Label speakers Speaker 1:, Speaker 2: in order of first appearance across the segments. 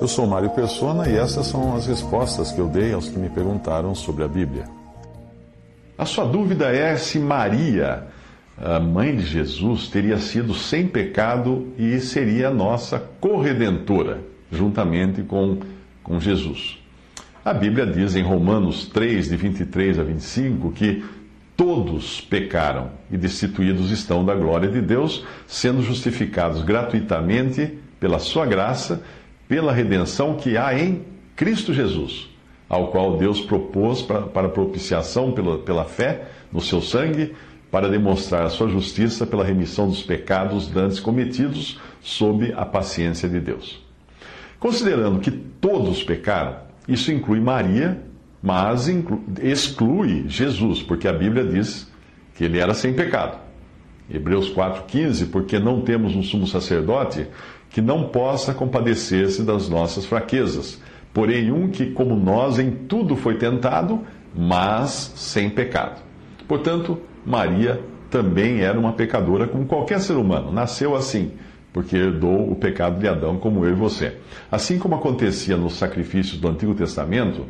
Speaker 1: Eu sou Mário Persona e essas são as respostas que eu dei aos que me perguntaram sobre a Bíblia. A sua dúvida é se Maria, a mãe de Jesus, teria sido sem pecado e seria nossa corredentora, juntamente com, com Jesus. A Bíblia diz em Romanos 3, de 23 a 25, que todos pecaram e destituídos estão da glória de Deus, sendo justificados gratuitamente pela sua graça pela redenção que há em Cristo Jesus, ao qual Deus propôs para, para propiciação pela, pela fé no seu sangue, para demonstrar a sua justiça pela remissão dos pecados dantes cometidos sob a paciência de Deus. Considerando que todos pecaram, isso inclui Maria, mas exclui Jesus, porque a Bíblia diz que ele era sem pecado. Hebreus 4,15, porque não temos um sumo sacerdote que não possa compadecer-se das nossas fraquezas, porém um que, como nós, em tudo foi tentado, mas sem pecado. Portanto, Maria também era uma pecadora como qualquer ser humano, nasceu assim, porque herdou o pecado de Adão, como eu e você. Assim como acontecia nos sacrifícios do Antigo Testamento,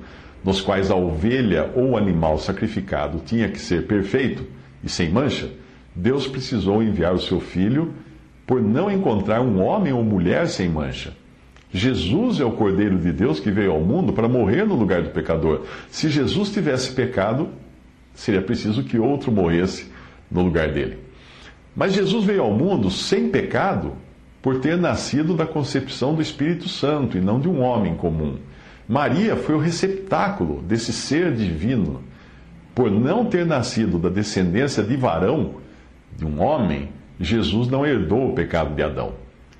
Speaker 1: nos quais a ovelha ou animal sacrificado tinha que ser perfeito e sem mancha, Deus precisou enviar o seu filho por não encontrar um homem ou mulher sem mancha. Jesus é o Cordeiro de Deus que veio ao mundo para morrer no lugar do pecador. Se Jesus tivesse pecado, seria preciso que outro morresse no lugar dele. Mas Jesus veio ao mundo sem pecado por ter nascido da concepção do Espírito Santo e não de um homem comum. Maria foi o receptáculo desse ser divino. Por não ter nascido da descendência de varão, de um homem, Jesus não herdou o pecado de Adão.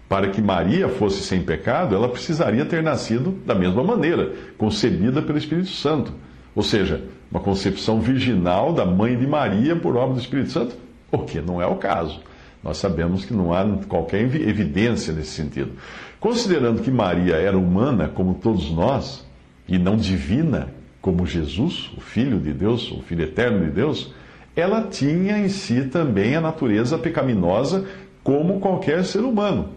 Speaker 1: Para que Maria fosse sem pecado, ela precisaria ter nascido da mesma maneira, concebida pelo Espírito Santo. Ou seja, uma concepção virginal da mãe de Maria por obra do Espírito Santo, o que não é o caso. Nós sabemos que não há qualquer evidência nesse sentido. Considerando que Maria era humana, como todos nós, e não divina, como Jesus, o Filho de Deus, o Filho eterno de Deus, ela tinha em si também a natureza pecaminosa, como qualquer ser humano.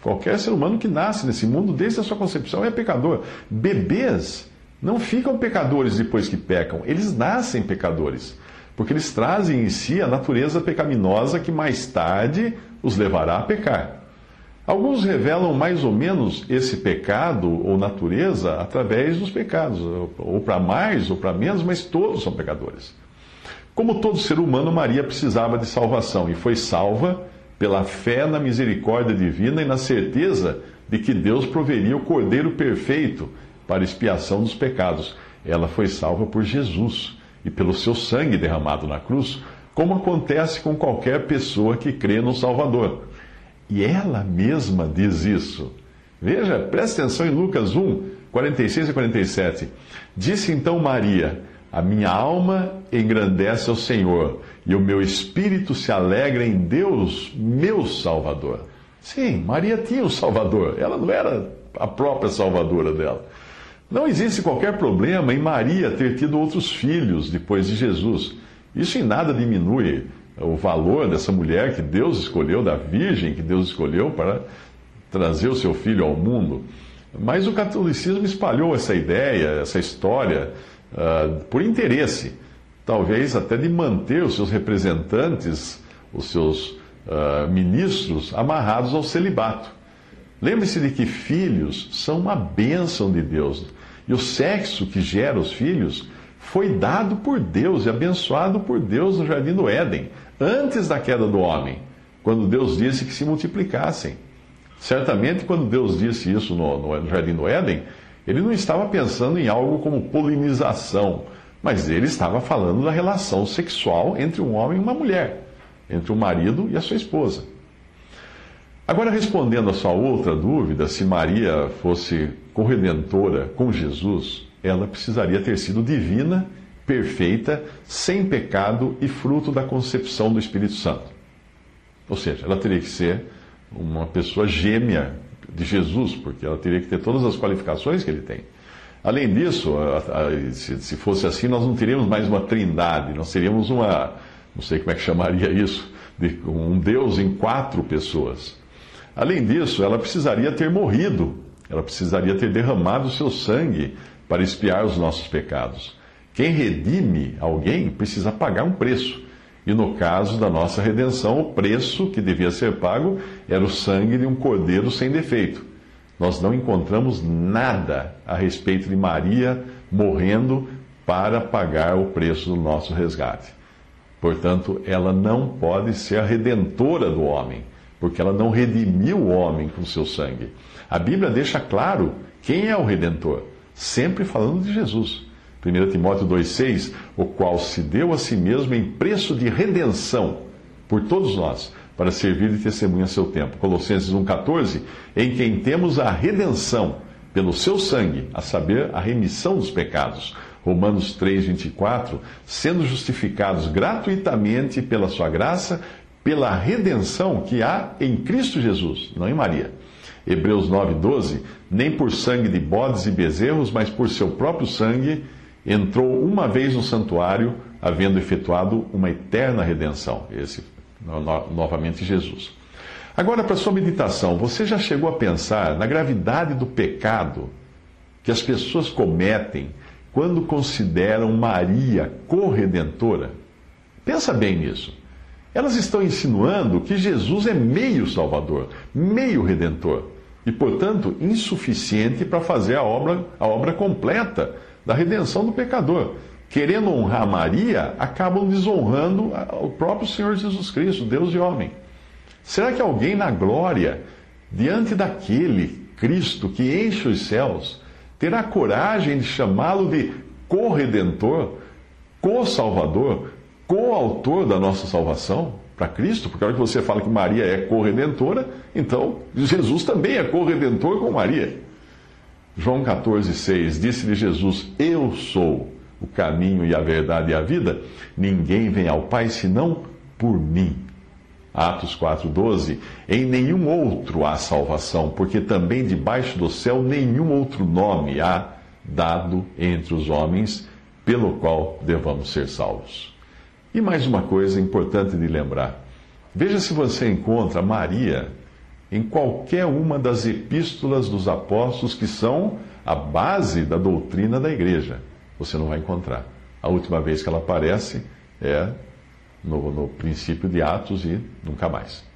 Speaker 1: Qualquer ser humano que nasce nesse mundo, desde a sua concepção, é pecador. Bebês não ficam pecadores depois que pecam, eles nascem pecadores, porque eles trazem em si a natureza pecaminosa que mais tarde os levará a pecar. Alguns revelam mais ou menos esse pecado ou natureza através dos pecados, ou para mais ou para menos, mas todos são pecadores. Como todo ser humano, Maria precisava de salvação e foi salva pela fé na misericórdia divina e na certeza de que Deus proveria o Cordeiro perfeito para expiação dos pecados. Ela foi salva por Jesus e pelo seu sangue derramado na cruz, como acontece com qualquer pessoa que crê no Salvador. E ela mesma diz isso. Veja, preste atenção em Lucas 1, 46 e 47. Disse então Maria. A minha alma engrandece ao Senhor e o meu espírito se alegra em Deus, meu Salvador. Sim, Maria tinha um Salvador, ela não era a própria Salvadora dela. Não existe qualquer problema em Maria ter tido outros filhos depois de Jesus. Isso em nada diminui o valor dessa mulher que Deus escolheu, da Virgem que Deus escolheu para trazer o seu filho ao mundo. Mas o catolicismo espalhou essa ideia, essa história uh, por interesse, talvez até de manter os seus representantes, os seus uh, ministros, amarrados ao celibato. Lembre-se de que filhos são uma bênção de Deus. E o sexo que gera os filhos foi dado por Deus e abençoado por Deus no jardim do Éden, antes da queda do homem, quando Deus disse que se multiplicassem. Certamente, quando Deus disse isso no, no jardim do Éden, ele não estava pensando em algo como polinização, mas ele estava falando da relação sexual entre um homem e uma mulher, entre o marido e a sua esposa. Agora, respondendo a sua outra dúvida, se Maria fosse corredentora com Jesus, ela precisaria ter sido divina, perfeita, sem pecado e fruto da concepção do Espírito Santo. Ou seja, ela teria que ser uma pessoa gêmea de Jesus, porque ela teria que ter todas as qualificações que ele tem. Além disso, se fosse assim, nós não teríamos mais uma trindade, nós seríamos uma, não sei como é que chamaria isso, de um Deus em quatro pessoas. Além disso, ela precisaria ter morrido, ela precisaria ter derramado o seu sangue para expiar os nossos pecados. Quem redime alguém precisa pagar um preço. E no caso da nossa redenção, o preço que devia ser pago era o sangue de um cordeiro sem defeito. Nós não encontramos nada a respeito de Maria morrendo para pagar o preço do nosso resgate. Portanto, ela não pode ser a redentora do homem, porque ela não redimiu o homem com seu sangue. A Bíblia deixa claro quem é o redentor, sempre falando de Jesus. 1 Timóteo 2,6, o qual se deu a si mesmo em preço de redenção por todos nós, para servir de testemunha a seu tempo. Colossenses 1,14, em quem temos a redenção pelo seu sangue, a saber, a remissão dos pecados Romanos 3, 24, sendo justificados gratuitamente pela sua graça, pela redenção que há em Cristo Jesus, não em Maria. Hebreus 9, 12, nem por sangue de bodes e bezerros, mas por seu próprio sangue, entrou uma vez no santuário, havendo efetuado uma eterna redenção. Esse, novamente, Jesus. Agora, para sua meditação, você já chegou a pensar na gravidade do pecado que as pessoas cometem quando consideram Maria corredentora, pensa bem nisso. Elas estão insinuando que Jesus é meio salvador, meio redentor, e, portanto, insuficiente para fazer a obra, a obra completa da redenção do pecador. Querendo honrar Maria, acabam desonrando o próprio Senhor Jesus Cristo, Deus e homem. Será que alguém na glória, diante daquele Cristo que enche os céus, terá coragem de chamá-lo de corredentor, co-salvador, co-autor da nossa salvação para Cristo? Porque a hora que você fala que Maria é corredentora, então Jesus também é corredentor com Maria. João 14,6 Disse-lhe Jesus: Eu sou o caminho e a verdade e a vida. Ninguém vem ao Pai senão por mim. Atos 4,12: Em nenhum outro há salvação, porque também debaixo do céu nenhum outro nome há dado entre os homens pelo qual devamos ser salvos. E mais uma coisa importante de lembrar: veja se você encontra Maria em qualquer uma das epístolas dos apóstolos que são a base da doutrina da igreja. Você não vai encontrar. A última vez que ela aparece é no, no princípio de Atos e nunca mais.